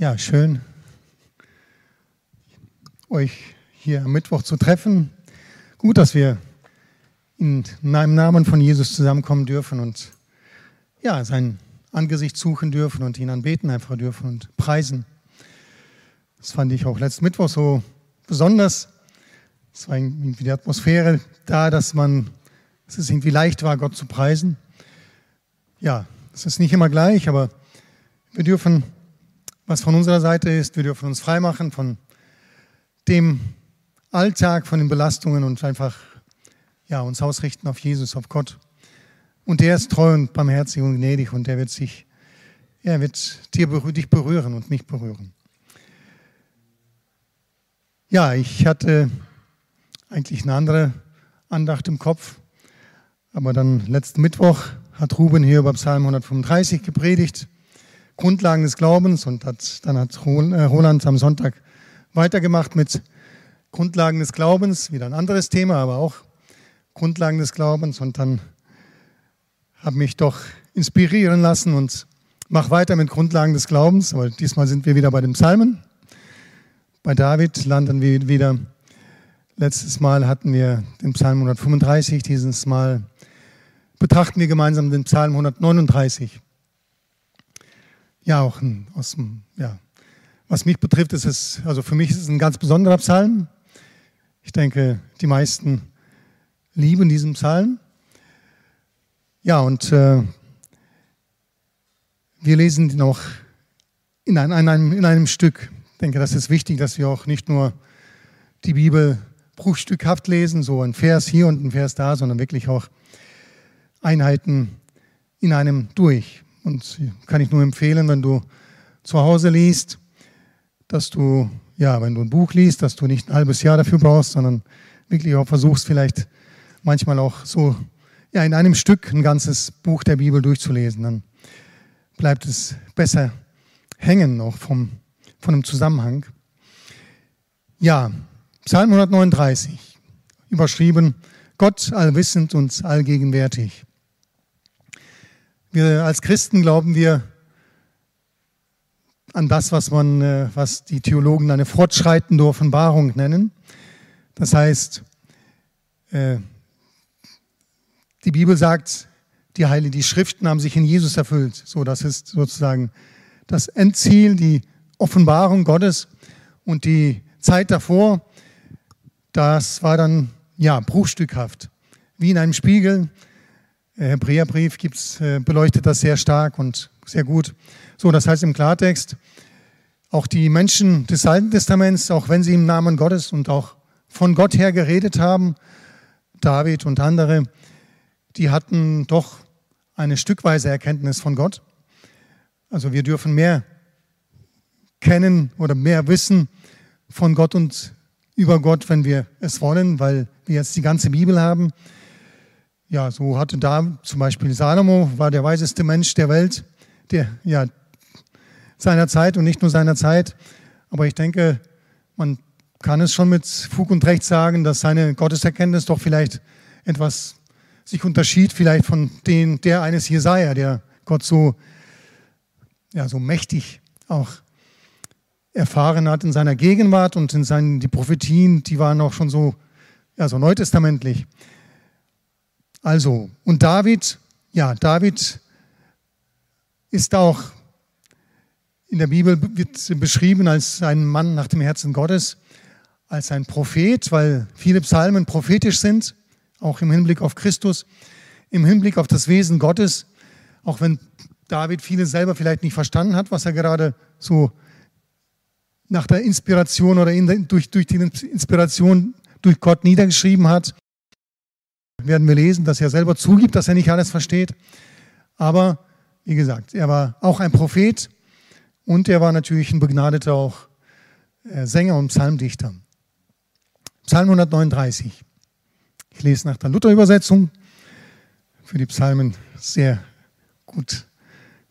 Ja, schön, euch hier am Mittwoch zu treffen. Gut, dass wir in einem Namen von Jesus zusammenkommen dürfen und ja, sein Angesicht suchen dürfen und ihn anbeten einfach dürfen und preisen. Das fand ich auch letzten Mittwoch so besonders. Es war irgendwie die Atmosphäre da, dass man, dass es irgendwie leicht war, Gott zu preisen. Ja, es ist nicht immer gleich, aber wir dürfen was von unserer Seite ist. Wir dürfen uns freimachen von dem Alltag, von den Belastungen und einfach ja, uns ausrichten auf Jesus, auf Gott. Und er ist treu und barmherzig und gnädig und er wird sich, er wird dir, dich berühren und mich berühren. Ja, ich hatte eigentlich eine andere Andacht im Kopf, aber dann letzten Mittwoch hat Ruben hier über Psalm 135 gepredigt. Grundlagen des Glaubens und hat, dann hat äh, Roland am Sonntag weitergemacht mit Grundlagen des Glaubens, wieder ein anderes Thema, aber auch Grundlagen des Glaubens und dann habe mich doch inspirieren lassen und mache weiter mit Grundlagen des Glaubens, aber diesmal sind wir wieder bei den Psalmen. Bei David landen wir wieder. Letztes Mal hatten wir den Psalm 135, dieses Mal betrachten wir gemeinsam den Psalm 139 ja auch ein, aus dem, ja, was mich betrifft, ist es, also für mich ist es ein ganz besonderer Psalm. Ich denke, die meisten lieben diesen Psalm. Ja, und äh, wir lesen ihn auch in, ein, in, einem, in einem Stück. Ich denke, das ist wichtig, dass wir auch nicht nur die Bibel bruchstückhaft lesen, so ein Vers hier und ein Vers da, sondern wirklich auch Einheiten in einem durch. Und kann ich nur empfehlen, wenn du zu Hause liest, dass du, ja, wenn du ein Buch liest, dass du nicht ein halbes Jahr dafür brauchst, sondern wirklich auch versuchst, vielleicht manchmal auch so ja, in einem Stück ein ganzes Buch der Bibel durchzulesen. Dann bleibt es besser hängen, auch vom, von dem Zusammenhang. Ja, Psalm 139, überschrieben, Gott allwissend und allgegenwärtig. Wir als Christen glauben wir an das, was man, äh, was die Theologen eine fortschreitende Offenbarung nennen. Das heißt, äh, die Bibel sagt, die Heiligen, die Schriften haben sich in Jesus erfüllt. So, das ist sozusagen das Endziel, die Offenbarung Gottes und die Zeit davor, das war dann ja bruchstückhaft, wie in einem Spiegel. Hebräerbrief gibt's, äh, beleuchtet das sehr stark und sehr gut. So, das heißt im Klartext, auch die Menschen des Alten Testaments, auch wenn sie im Namen Gottes und auch von Gott her geredet haben, David und andere, die hatten doch eine stückweise Erkenntnis von Gott. Also wir dürfen mehr kennen oder mehr wissen von Gott und über Gott, wenn wir es wollen, weil wir jetzt die ganze Bibel haben. Ja, so hatte da zum Beispiel Salomo, war der weiseste Mensch der Welt, der, ja, seiner Zeit und nicht nur seiner Zeit. Aber ich denke, man kann es schon mit Fug und Recht sagen, dass seine Gotteserkenntnis doch vielleicht etwas sich unterschied, vielleicht von den, der eines Jesaja, der Gott so, ja, so mächtig auch erfahren hat in seiner Gegenwart und in seinen, die Prophetien, die waren auch schon so, ja, so neutestamentlich. Also, und David, ja, David ist auch in der Bibel wird beschrieben als ein Mann nach dem Herzen Gottes, als ein Prophet, weil viele Psalmen prophetisch sind, auch im Hinblick auf Christus, im Hinblick auf das Wesen Gottes, auch wenn David vieles selber vielleicht nicht verstanden hat, was er gerade so nach der Inspiration oder in, durch, durch die Inspiration durch Gott niedergeschrieben hat werden wir lesen, dass er selber zugibt, dass er nicht alles versteht. Aber wie gesagt, er war auch ein Prophet und er war natürlich ein begnadeter auch äh, Sänger und Psalmdichter. Psalm 139. Ich lese nach der Luther-Übersetzung. Für die Psalmen sehr gut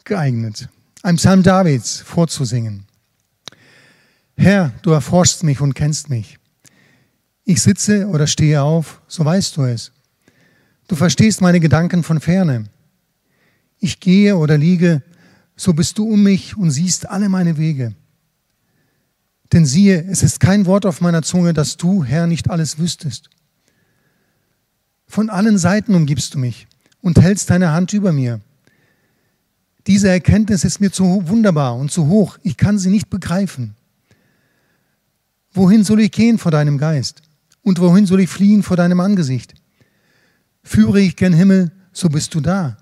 geeignet. Ein Psalm Davids vorzusingen. Herr, du erforschst mich und kennst mich. Ich sitze oder stehe auf, so weißt du es. Du verstehst meine Gedanken von ferne. Ich gehe oder liege, so bist du um mich und siehst alle meine Wege. Denn siehe, es ist kein Wort auf meiner Zunge, dass du, Herr, nicht alles wüsstest. Von allen Seiten umgibst du mich und hältst deine Hand über mir. Diese Erkenntnis ist mir zu wunderbar und zu hoch. Ich kann sie nicht begreifen. Wohin soll ich gehen vor deinem Geist? Und wohin soll ich fliehen vor deinem Angesicht? Führe ich gen Himmel, so bist du da.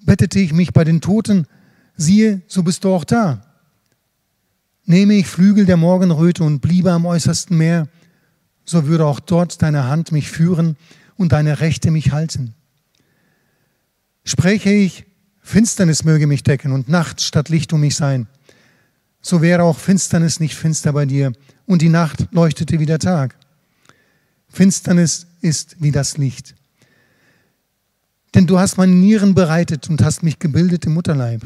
Bettete ich mich bei den Toten, siehe, so bist du auch da. Nehme ich Flügel der Morgenröte und bliebe am äußersten Meer, so würde auch dort deine Hand mich führen und deine Rechte mich halten. Spreche ich, Finsternis möge mich decken und Nacht statt Licht um mich sein, so wäre auch Finsternis nicht finster bei dir und die Nacht leuchtete wie der Tag. Finsternis ist wie das Licht. Denn du hast meine Nieren bereitet und hast mich gebildet im Mutterleib.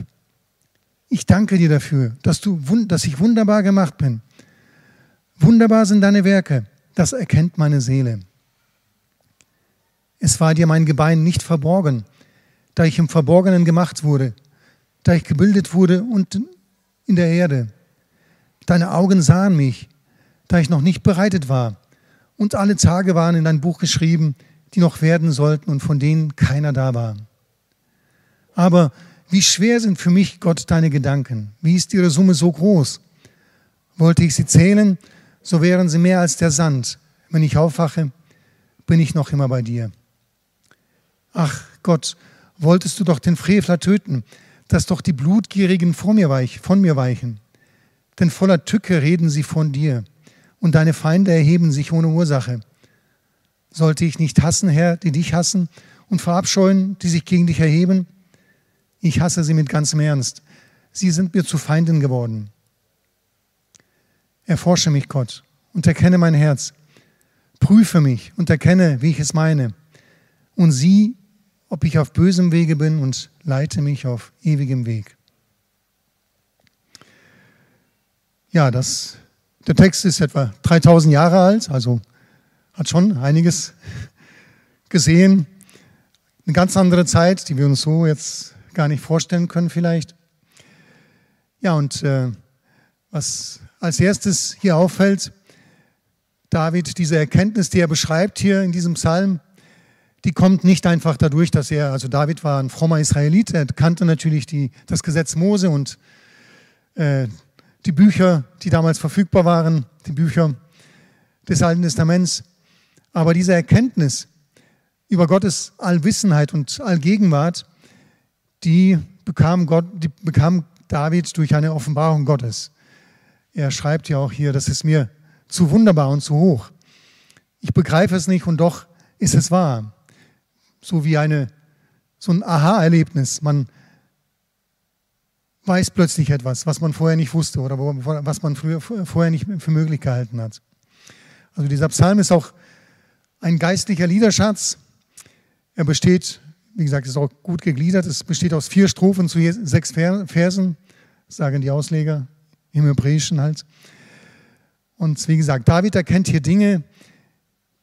Ich danke dir dafür, dass, du, dass ich wunderbar gemacht bin. Wunderbar sind deine Werke, das erkennt meine Seele. Es war dir mein Gebein nicht verborgen, da ich im Verborgenen gemacht wurde, da ich gebildet wurde und in der Erde. Deine Augen sahen mich, da ich noch nicht bereitet war, und alle Tage waren in dein Buch geschrieben, die noch werden sollten und von denen keiner da war. Aber wie schwer sind für mich, Gott, deine Gedanken? Wie ist ihre Summe so groß? Wollte ich sie zählen, so wären sie mehr als der Sand. Wenn ich aufwache, bin ich noch immer bei dir. Ach Gott, wolltest du doch den Frevler töten, dass doch die Blutgierigen vor mir weich, von mir weichen. Denn voller Tücke reden sie von dir, und deine Feinde erheben sich ohne Ursache. Sollte ich nicht hassen, Herr, die dich hassen, und verabscheuen, die sich gegen dich erheben? Ich hasse sie mit ganzem Ernst. Sie sind mir zu Feinden geworden. Erforsche mich, Gott, und erkenne mein Herz. Prüfe mich und erkenne, wie ich es meine. Und sieh, ob ich auf bösem Wege bin und leite mich auf ewigem Weg. Ja, das, der Text ist etwa 3000 Jahre alt, also hat schon einiges gesehen. Eine ganz andere Zeit, die wir uns so jetzt gar nicht vorstellen können vielleicht. Ja, und äh, was als erstes hier auffällt, David, diese Erkenntnis, die er beschreibt hier in diesem Psalm, die kommt nicht einfach dadurch, dass er, also David war ein frommer Israelit, er kannte natürlich die, das Gesetz Mose und äh, die Bücher, die damals verfügbar waren, die Bücher des Alten Testaments. Aber diese Erkenntnis über Gottes Allwissenheit und Allgegenwart, die bekam, Gott, die bekam David durch eine Offenbarung Gottes. Er schreibt ja auch hier, das ist mir zu wunderbar und zu hoch. Ich begreife es nicht und doch ist es wahr so wie eine, so ein Aha-Erlebnis. Man weiß plötzlich etwas, was man vorher nicht wusste oder was man früher, vorher nicht für möglich gehalten hat. Also dieser Psalm ist auch ein geistlicher Liederschatz. Er besteht, wie gesagt, ist auch gut gegliedert. Es besteht aus vier Strophen zu sechs Versen, sagen die Ausleger, im Hebräischen halt. Und wie gesagt, David erkennt hier Dinge,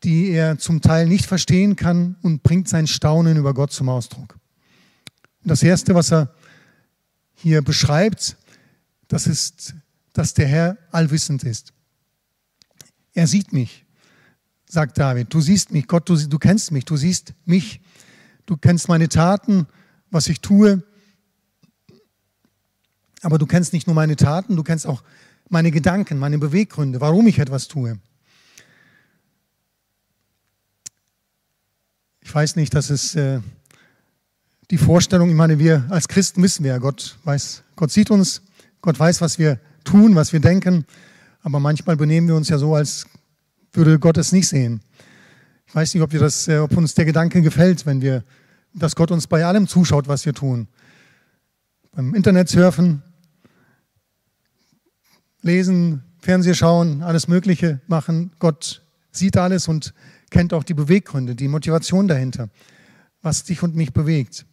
die er zum Teil nicht verstehen kann und bringt sein Staunen über Gott zum Ausdruck. das Erste, was er hier beschreibt, das ist, dass der Herr allwissend ist. Er sieht mich, sagt David. Du siehst mich, Gott, du, du kennst mich, du siehst mich, du kennst meine Taten, was ich tue. Aber du kennst nicht nur meine Taten, du kennst auch meine Gedanken, meine Beweggründe, warum ich etwas tue. Ich weiß nicht, das ist äh, die Vorstellung, ich meine, wir als Christen wissen wir ja, Gott weiß, Gott sieht uns, Gott weiß, was wir tun, was wir denken, aber manchmal benehmen wir uns ja so, als würde Gott es nicht sehen. Ich weiß nicht, ob, das, äh, ob uns der Gedanke gefällt, wenn wir, dass Gott uns bei allem zuschaut, was wir tun. Beim Internet surfen, lesen, Fernseh schauen, alles Mögliche machen. Gott sieht alles und kennt auch die Beweggründe, die Motivation dahinter, was dich und mich bewegt.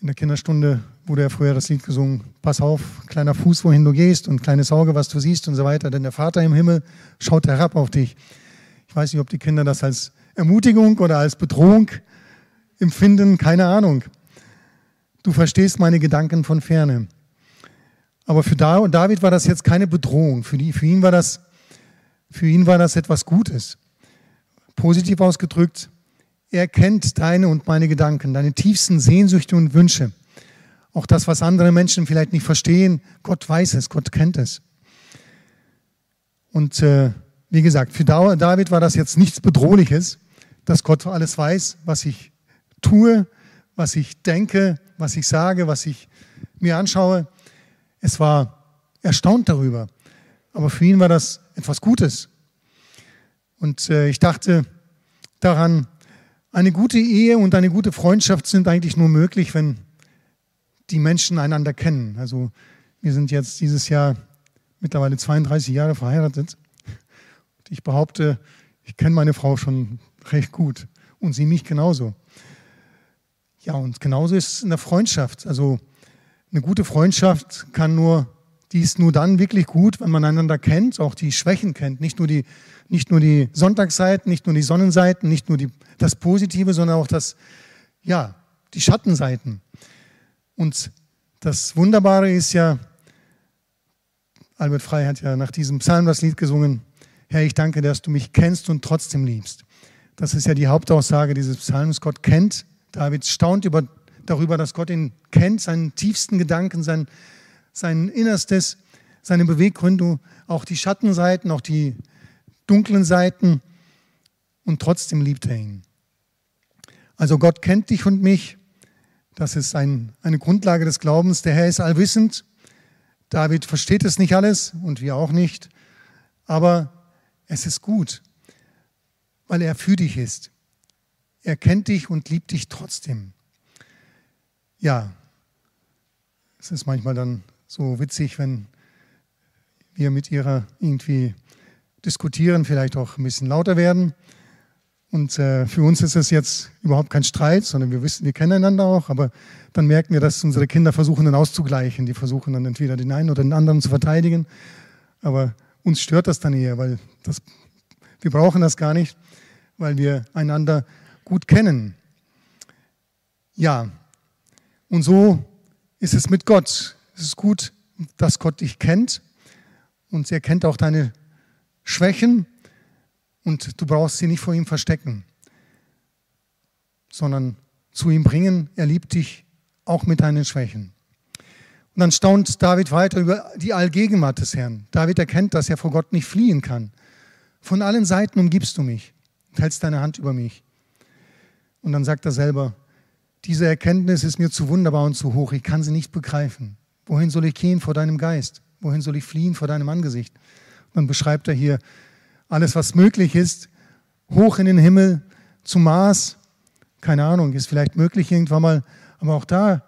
In der Kinderstunde wurde ja früher das Lied gesungen, pass auf, kleiner Fuß, wohin du gehst und kleines Auge, was du siehst und so weiter, denn der Vater im Himmel schaut herab auf dich. Ich weiß nicht, ob die Kinder das als Ermutigung oder als Bedrohung empfinden, keine Ahnung. Du verstehst meine Gedanken von ferne. Aber für David war das jetzt keine Bedrohung. Für, die, für, ihn war das, für ihn war das etwas Gutes. Positiv ausgedrückt, er kennt deine und meine Gedanken, deine tiefsten Sehnsüchte und Wünsche. Auch das, was andere Menschen vielleicht nicht verstehen, Gott weiß es, Gott kennt es. Und äh, wie gesagt, für David war das jetzt nichts Bedrohliches, dass Gott alles weiß, was ich tue, was ich denke, was ich sage, was ich mir anschaue. Es war erstaunt darüber. Aber für ihn war das etwas Gutes. Und äh, ich dachte daran, eine gute Ehe und eine gute Freundschaft sind eigentlich nur möglich, wenn die Menschen einander kennen. Also wir sind jetzt dieses Jahr mittlerweile 32 Jahre verheiratet. Und ich behaupte, ich kenne meine Frau schon recht gut und sie mich genauso. Ja, und genauso ist es in der Freundschaft. Also eine gute Freundschaft kann nur, die ist nur dann wirklich gut, wenn man einander kennt, auch die Schwächen kennt, nicht nur die, nicht nur die Sonntagsseiten, nicht nur die Sonnenseiten, nicht nur die, das Positive, sondern auch das, ja, die Schattenseiten. Und das Wunderbare ist ja, Albert Frey hat ja nach diesem Psalm das Lied gesungen, Herr, ich danke, dass du mich kennst und trotzdem liebst. Das ist ja die Hauptaussage dieses Psalms. Gott kennt. David staunt über, darüber, dass Gott ihn kennt, seinen tiefsten Gedanken, sein, sein Innerstes, seine Beweggründe, auch die Schattenseiten, auch die dunklen Seiten. Und trotzdem liebt er ihn. Also Gott kennt dich und mich. Das ist ein, eine Grundlage des Glaubens. Der Herr ist allwissend. David versteht es nicht alles und wir auch nicht. Aber es ist gut, weil er für dich ist. Er kennt dich und liebt dich trotzdem. Ja, es ist manchmal dann so witzig, wenn wir mit ihrer irgendwie diskutieren, vielleicht auch ein bisschen lauter werden. Und äh, für uns ist es jetzt überhaupt kein Streit, sondern wir wissen, wir kennen einander auch, aber dann merken wir, dass unsere Kinder versuchen dann auszugleichen. Die versuchen dann entweder den einen oder den anderen zu verteidigen. Aber uns stört das dann eher, weil das, wir brauchen das gar nicht, weil wir einander gut kennen. Ja, und so ist es mit Gott. Es ist gut, dass Gott dich kennt und er kennt auch deine Schwächen und du brauchst sie nicht vor ihm verstecken, sondern zu ihm bringen. Er liebt dich auch mit deinen Schwächen. Und dann staunt David weiter über die Allgegenwart des Herrn. David erkennt, dass er vor Gott nicht fliehen kann. Von allen Seiten umgibst du mich und hältst deine Hand über mich. Und dann sagt er selber, diese Erkenntnis ist mir zu wunderbar und zu hoch, ich kann sie nicht begreifen. Wohin soll ich gehen vor deinem Geist? Wohin soll ich fliehen vor deinem Angesicht? Und dann beschreibt er hier alles, was möglich ist, hoch in den Himmel, zum Mars. Keine Ahnung, ist vielleicht möglich irgendwann mal, aber auch da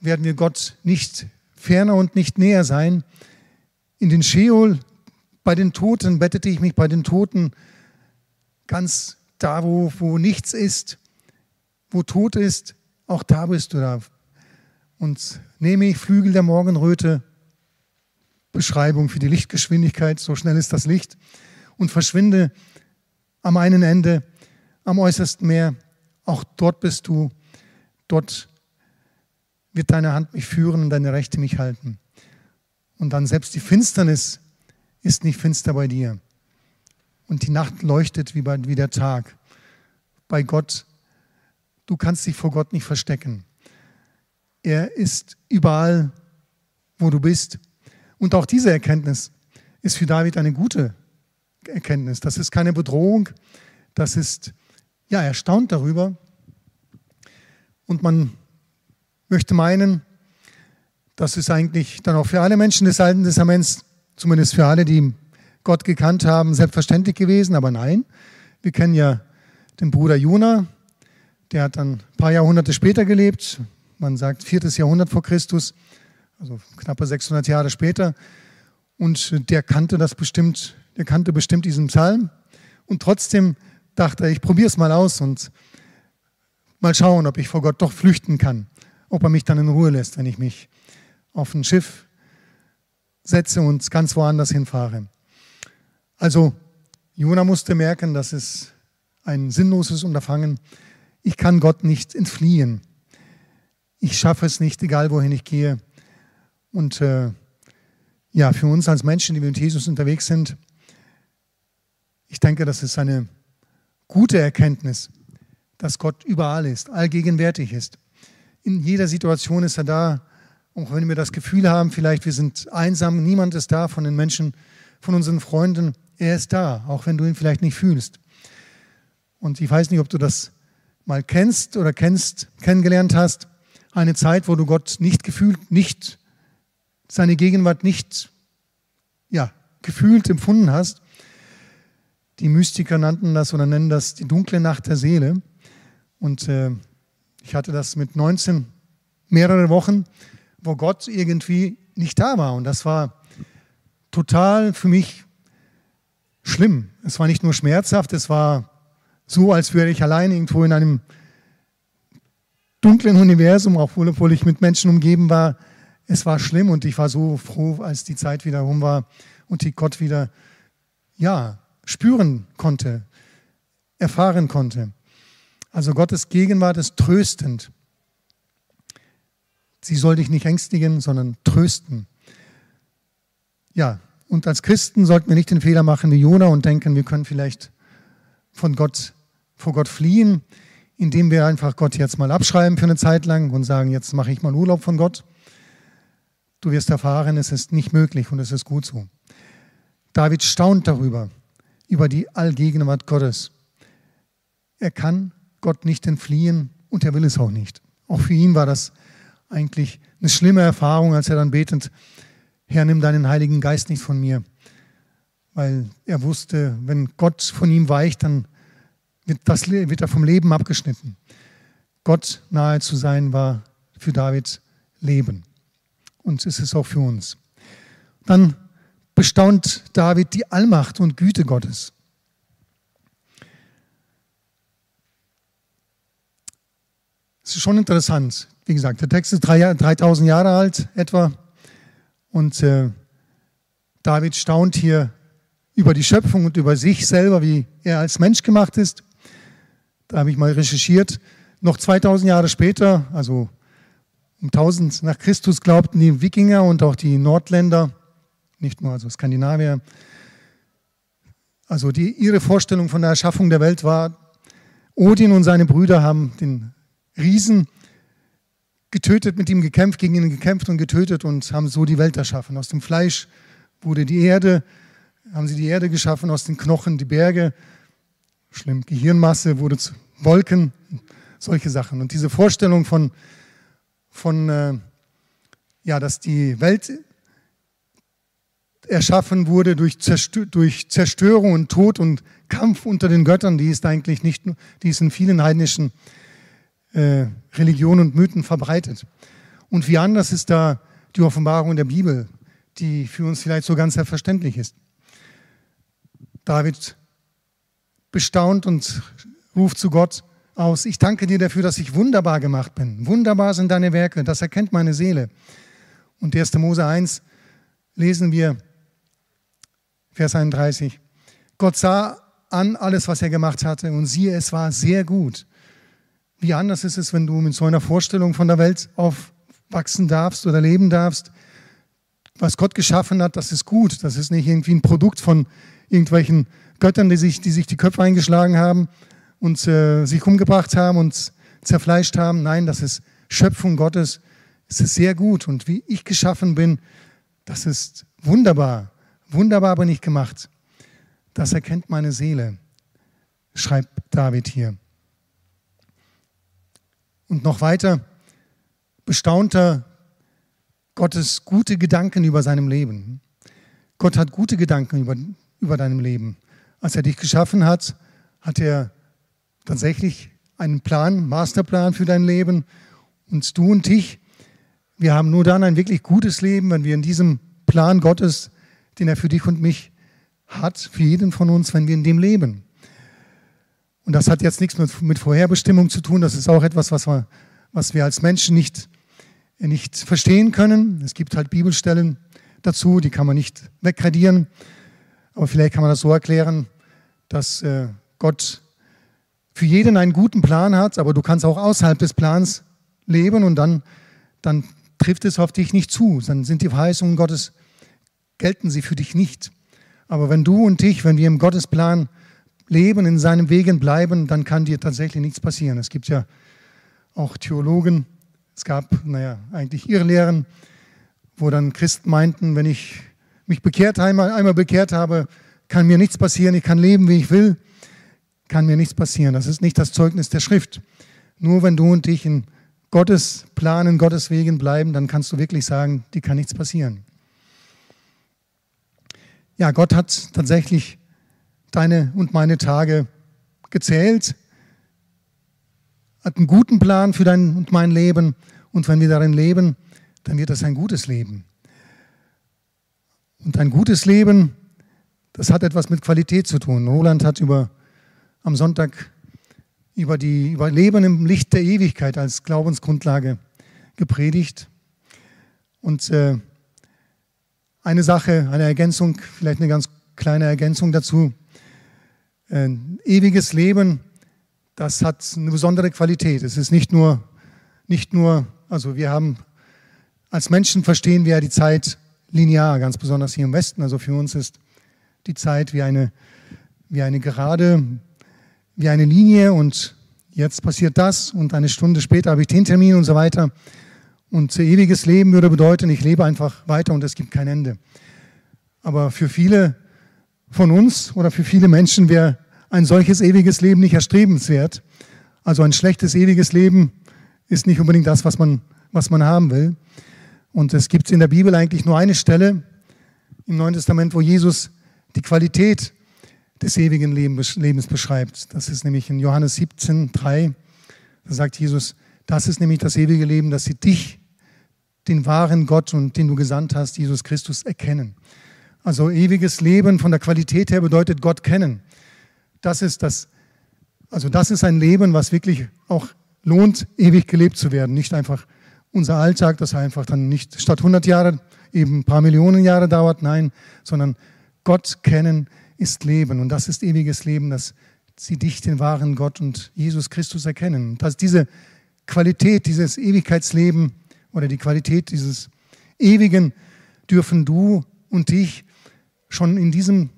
werden wir Gott nicht ferner und nicht näher sein. In den Sheol, bei den Toten, bettete ich mich bei den Toten ganz da, wo, wo nichts ist, wo Tod ist, auch da bist du da. Und nehme ich Flügel der Morgenröte, Beschreibung für die Lichtgeschwindigkeit, so schnell ist das Licht, und verschwinde am einen Ende, am äußersten Meer, auch dort bist du, dort wird deine Hand mich führen und deine Rechte mich halten. Und dann selbst die Finsternis ist nicht finster bei dir. Und die Nacht leuchtet wie, bei, wie der Tag. Bei Gott, du kannst dich vor Gott nicht verstecken. Er ist überall, wo du bist. Und auch diese Erkenntnis ist für David eine gute Erkenntnis. Das ist keine Bedrohung. Das ist, ja, erstaunt darüber. Und man möchte meinen, das ist eigentlich dann auch für alle Menschen des Alten Testaments, zumindest für alle, die Gott gekannt haben, selbstverständlich gewesen. Aber nein, wir kennen ja den Bruder Jona, der hat dann ein paar Jahrhunderte später gelebt. Man sagt viertes Jahrhundert vor Christus, also knappe 600 Jahre später. Und der kannte das bestimmt, der kannte bestimmt diesen Psalm. Und trotzdem dachte er, ich probiere es mal aus und mal schauen, ob ich vor Gott doch flüchten kann ob er mich dann in Ruhe lässt, wenn ich mich auf ein Schiff setze und ganz woanders hinfahre. Also Jona musste merken, das ist ein sinnloses Unterfangen. Ich kann Gott nicht entfliehen. Ich schaffe es nicht, egal wohin ich gehe. Und äh, ja, für uns als Menschen, die mit Jesus unterwegs sind, ich denke, das ist eine gute Erkenntnis, dass Gott überall ist, allgegenwärtig ist. In jeder Situation ist er da, auch wenn wir das Gefühl haben, vielleicht wir sind einsam, niemand ist da von den Menschen, von unseren Freunden, er ist da, auch wenn du ihn vielleicht nicht fühlst. Und ich weiß nicht, ob du das mal kennst oder kennst, kennengelernt hast, eine Zeit, wo du Gott nicht gefühlt, nicht seine Gegenwart nicht ja, gefühlt empfunden hast. Die Mystiker nannten das oder nennen das die dunkle Nacht der Seele. Und äh, ich hatte das mit 19 mehrere Wochen, wo Gott irgendwie nicht da war. Und das war total für mich schlimm. Es war nicht nur schmerzhaft, es war so, als wäre ich allein irgendwo in einem dunklen Universum, obwohl, obwohl ich mit Menschen umgeben war. Es war schlimm und ich war so froh, als die Zeit wieder rum war und ich Gott wieder, ja, spüren konnte, erfahren konnte. Also Gottes Gegenwart ist tröstend. Sie soll dich nicht ängstigen, sondern trösten. Ja, und als Christen sollten wir nicht den Fehler machen wie Jona und denken, wir können vielleicht von Gott, vor Gott fliehen, indem wir einfach Gott jetzt mal abschreiben für eine Zeit lang und sagen, jetzt mache ich mal Urlaub von Gott. Du wirst erfahren, es ist nicht möglich und es ist gut so. David staunt darüber, über die Allgegenwart Gottes. Er kann Gott nicht entfliehen und er will es auch nicht. Auch für ihn war das eigentlich eine schlimme Erfahrung, als er dann betend, Herr, nimm deinen Heiligen Geist nicht von mir. Weil er wusste, wenn Gott von ihm weicht, dann wird, das, wird er vom Leben abgeschnitten. Gott nahe zu sein war für David Leben. Und es ist auch für uns. Dann bestaunt David die Allmacht und Güte Gottes. Es ist schon interessant. Wie gesagt, der Text ist 3000 Jahre alt etwa. Und äh, David staunt hier über die Schöpfung und über sich selber, wie er als Mensch gemacht ist. Da habe ich mal recherchiert. Noch 2000 Jahre später, also um 1000 nach Christus, glaubten die Wikinger und auch die Nordländer, nicht nur also Skandinavier, also die, ihre Vorstellung von der Erschaffung der Welt war, Odin und seine Brüder haben den Riesen getötet, mit ihm gekämpft, gegen ihn gekämpft und getötet und haben so die Welt erschaffen. Aus dem Fleisch wurde die Erde, haben sie die Erde geschaffen, aus den Knochen die Berge, schlimm, Gehirnmasse wurde zu Wolken, solche Sachen. Und diese Vorstellung von, von äh, ja, dass die Welt erschaffen wurde durch, Zerstör durch Zerstörung und Tod und Kampf unter den Göttern, die ist eigentlich nicht, die ist in vielen heidnischen äh, Religionen und Mythen verbreitet. Und wie anders ist da die Offenbarung der Bibel, die für uns vielleicht so ganz selbstverständlich ist. David bestaunt und ruft zu Gott aus, ich danke dir dafür, dass ich wunderbar gemacht bin. Wunderbar sind deine Werke, das erkennt meine Seele. Und 1. Mose 1 lesen wir, Vers 31, Gott sah an alles, was er gemacht hatte und siehe, es war sehr gut. Wie anders ist es, wenn du mit so einer Vorstellung von der Welt aufwachsen darfst oder leben darfst? Was Gott geschaffen hat, das ist gut. Das ist nicht irgendwie ein Produkt von irgendwelchen Göttern, die sich die, sich die Köpfe eingeschlagen haben und äh, sich umgebracht haben und zerfleischt haben. Nein, das ist Schöpfung Gottes. Es ist sehr gut. Und wie ich geschaffen bin, das ist wunderbar. Wunderbar, aber nicht gemacht. Das erkennt meine Seele, schreibt David hier. Und noch weiter bestaunt er Gottes gute Gedanken über seinem Leben. Gott hat gute Gedanken über, über deinem Leben. Als er dich geschaffen hat, hat er tatsächlich einen Plan, Masterplan für dein Leben. Und du und ich, wir haben nur dann ein wirklich gutes Leben, wenn wir in diesem Plan Gottes, den er für dich und mich hat, für jeden von uns, wenn wir in dem leben. Und das hat jetzt nichts mit, mit Vorherbestimmung zu tun. Das ist auch etwas, was wir, was wir als Menschen nicht, nicht verstehen können. Es gibt halt Bibelstellen dazu, die kann man nicht wegradieren. Aber vielleicht kann man das so erklären, dass äh, Gott für jeden einen guten Plan hat, aber du kannst auch außerhalb des Plans leben und dann, dann trifft es auf dich nicht zu. Dann sind die Verheißungen Gottes gelten sie für dich nicht. Aber wenn du und ich, wenn wir im Gottesplan leben, in seinen Wegen bleiben, dann kann dir tatsächlich nichts passieren. Es gibt ja auch Theologen, es gab, naja, eigentlich ihre Lehren, wo dann Christen meinten, wenn ich mich bekehrt einmal, einmal bekehrt habe, kann mir nichts passieren, ich kann leben, wie ich will, kann mir nichts passieren. Das ist nicht das Zeugnis der Schrift. Nur wenn du und ich in Gottes Plan, in Gottes Wegen bleiben, dann kannst du wirklich sagen, dir kann nichts passieren. Ja, Gott hat tatsächlich deine und meine Tage gezählt, hat einen guten Plan für dein und mein Leben und wenn wir darin leben, dann wird das ein gutes Leben. Und ein gutes Leben, das hat etwas mit Qualität zu tun. Roland hat über, am Sonntag über die über Leben im Licht der Ewigkeit als Glaubensgrundlage gepredigt. Und äh, eine Sache, eine Ergänzung, vielleicht eine ganz kleine Ergänzung dazu. Äh, ewiges Leben, das hat eine besondere Qualität. Es ist nicht nur, nicht nur, also wir haben als Menschen verstehen wir ja die Zeit linear, ganz besonders hier im Westen. Also für uns ist die Zeit wie eine, wie eine gerade, wie eine Linie und jetzt passiert das und eine Stunde später habe ich den Termin und so weiter. Und ewiges Leben würde bedeuten, ich lebe einfach weiter und es gibt kein Ende. Aber für viele von uns oder für viele Menschen wäre ein solches ewiges Leben nicht erstrebenswert. Also ein schlechtes ewiges Leben ist nicht unbedingt das, was man, was man haben will. Und es gibt in der Bibel eigentlich nur eine Stelle im Neuen Testament, wo Jesus die Qualität des ewigen Lebens beschreibt. Das ist nämlich in Johannes 17, 3. Da sagt Jesus, das ist nämlich das ewige Leben, dass sie dich, den wahren Gott und den du gesandt hast, Jesus Christus, erkennen. Also ewiges Leben von der Qualität her bedeutet Gott kennen. Das ist das, also das ist ein Leben, was wirklich auch lohnt, ewig gelebt zu werden. Nicht einfach unser Alltag, das einfach dann nicht statt 100 Jahre eben ein paar Millionen Jahre dauert, nein, sondern Gott kennen ist Leben und das ist ewiges Leben, dass sie dich, den wahren Gott und Jesus Christus erkennen. Dass diese Qualität, dieses Ewigkeitsleben oder die Qualität dieses Ewigen dürfen du und ich schon in, diesem,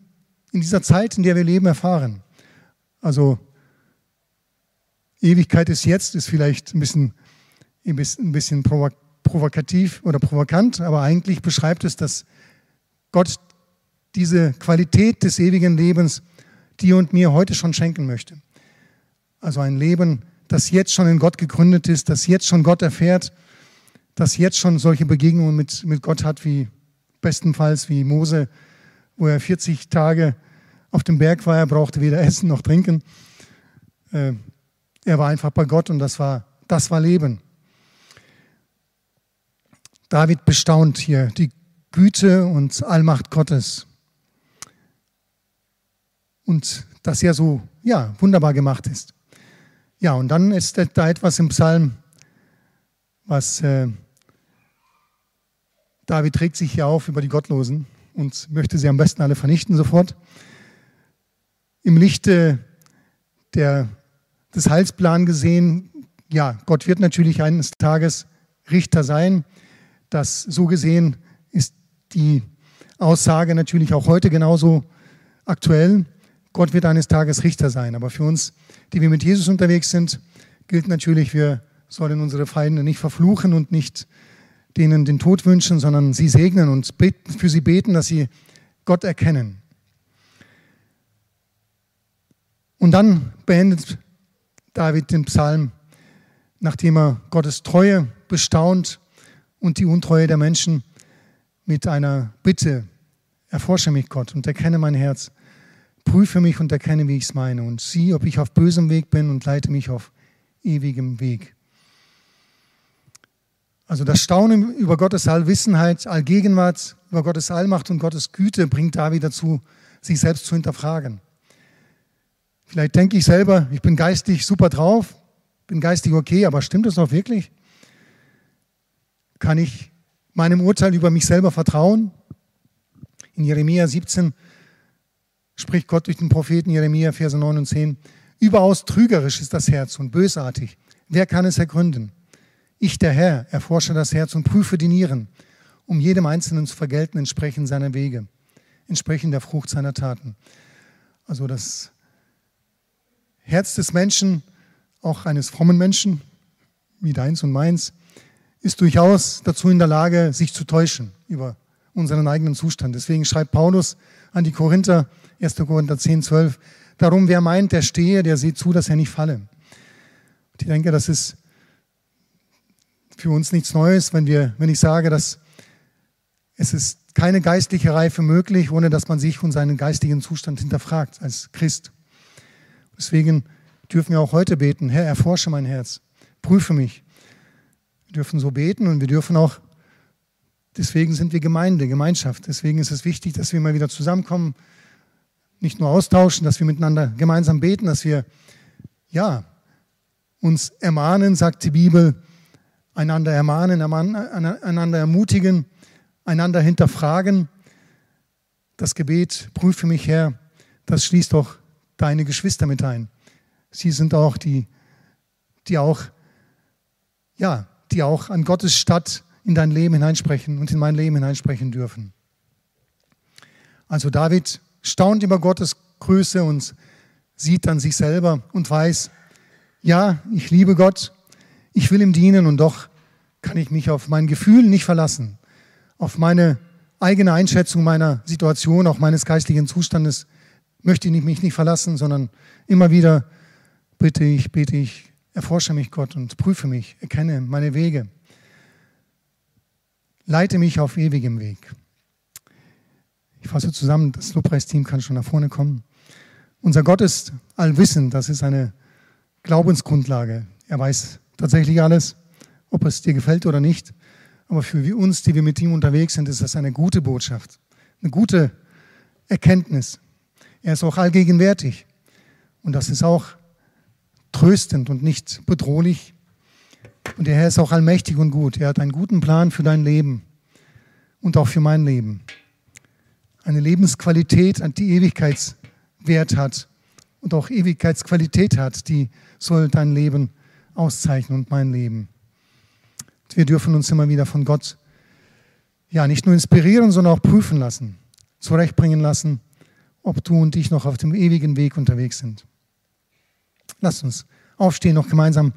in dieser Zeit, in der wir leben, erfahren. Also Ewigkeit ist jetzt, ist vielleicht ein bisschen ein bisschen provokativ oder provokant, aber eigentlich beschreibt es, dass Gott diese Qualität des ewigen Lebens dir und mir heute schon schenken möchte. Also ein Leben, das jetzt schon in Gott gegründet ist, das jetzt schon Gott erfährt, das jetzt schon solche Begegnungen mit, mit Gott hat, wie bestenfalls wie Mose, wo er 40 Tage auf dem Berg war, er brauchte weder Essen noch Trinken. Äh, er war einfach bei Gott und das war, das war Leben. David bestaunt hier die Güte und Allmacht Gottes. Und dass er so, ja, wunderbar gemacht ist. Ja, und dann ist da etwas im Psalm, was äh, David regt sich hier auf über die Gottlosen und möchte sie am besten alle vernichten sofort. Im Lichte der, des Heilsplans gesehen, ja, Gott wird natürlich eines Tages Richter sein. Das so gesehen ist die Aussage natürlich auch heute genauso aktuell. Gott wird eines Tages Richter sein. Aber für uns, die wir mit Jesus unterwegs sind, gilt natürlich, wir sollen unsere Feinde nicht verfluchen und nicht denen den Tod wünschen, sondern sie segnen und für sie beten, dass sie Gott erkennen. Und dann beendet David den Psalm, nachdem er Gottes Treue bestaunt und die Untreue der Menschen mit einer Bitte. Erforsche mich, Gott, und erkenne mein Herz. Prüfe mich und erkenne, wie ich es meine. Und sieh, ob ich auf bösem Weg bin und leite mich auf ewigem Weg. Also das Staunen über Gottes Allwissenheit, Allgegenwart, über Gottes Allmacht und Gottes Güte bringt David dazu, sich selbst zu hinterfragen. Vielleicht denke ich selber, ich bin geistig super drauf, bin geistig okay, aber stimmt das doch wirklich? Kann ich meinem Urteil über mich selber vertrauen? In Jeremia 17 spricht Gott durch den Propheten Jeremia, Verse 9 und 10. Überaus trügerisch ist das Herz und bösartig. Wer kann es ergründen? Ich, der Herr, erforsche das Herz und prüfe die Nieren, um jedem Einzelnen zu vergelten, entsprechend seiner Wege, entsprechend der Frucht seiner Taten. Also das Herz des Menschen, auch eines frommen Menschen, wie deins und meins, ist durchaus dazu in der Lage, sich zu täuschen über unseren eigenen Zustand. Deswegen schreibt Paulus an die Korinther, 1. Korinther 10, 12, darum, wer meint, der stehe, der sieht zu, dass er nicht falle. Und ich denke, das ist für uns nichts Neues, wenn, wir, wenn ich sage, dass es ist keine geistliche Reife möglich, ohne dass man sich und seinen geistigen Zustand hinterfragt als Christ. Deswegen dürfen wir auch heute beten, Herr, erforsche mein Herz, prüfe mich. Wir dürfen so beten und wir dürfen auch, deswegen sind wir Gemeinde, Gemeinschaft. Deswegen ist es wichtig, dass wir mal wieder zusammenkommen, nicht nur austauschen, dass wir miteinander gemeinsam beten, dass wir, ja, uns ermahnen, sagt die Bibel, einander ermahnen, einander ermutigen, einander hinterfragen. Das Gebet, prüfe mich Herr, das schließt doch deine Geschwister mit ein. Sie sind auch die, die auch, ja, die auch an Gottes Stadt in dein Leben hineinsprechen und in mein Leben hineinsprechen dürfen. Also David staunt über Gottes Größe und sieht dann sich selber und weiß, ja, ich liebe Gott, ich will ihm dienen und doch kann ich mich auf mein Gefühl nicht verlassen, auf meine eigene Einschätzung meiner Situation, auch meines geistlichen Zustandes möchte ich mich nicht verlassen, sondern immer wieder bitte ich, bete ich, erforsche mich Gott und prüfe mich, erkenne meine Wege. Leite mich auf ewigem Weg. Ich fasse zusammen, das Lobpreisteam kann schon nach vorne kommen. Unser Gott ist allwissend, das ist eine Glaubensgrundlage. Er weiß tatsächlich alles, ob es dir gefällt oder nicht. Aber für uns, die wir mit ihm unterwegs sind, ist das eine gute Botschaft, eine gute Erkenntnis. Er ist auch allgegenwärtig. Und das ist auch tröstend und nicht bedrohlich. Und der Herr ist auch allmächtig und gut. Er hat einen guten Plan für dein Leben und auch für mein Leben. Eine Lebensqualität, die Ewigkeitswert hat und auch Ewigkeitsqualität hat, die soll dein Leben auszeichnen und mein Leben. Wir dürfen uns immer wieder von Gott ja nicht nur inspirieren, sondern auch prüfen lassen, zurechtbringen lassen, ob du und ich noch auf dem ewigen Weg unterwegs sind. Lasst uns aufstehen, noch gemeinsam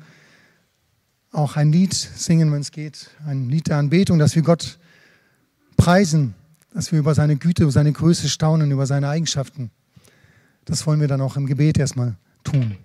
auch ein Lied singen, wenn es geht, ein Lied der Anbetung, dass wir Gott preisen, dass wir über seine Güte, über seine Größe staunen, über seine Eigenschaften. Das wollen wir dann auch im Gebet erstmal tun.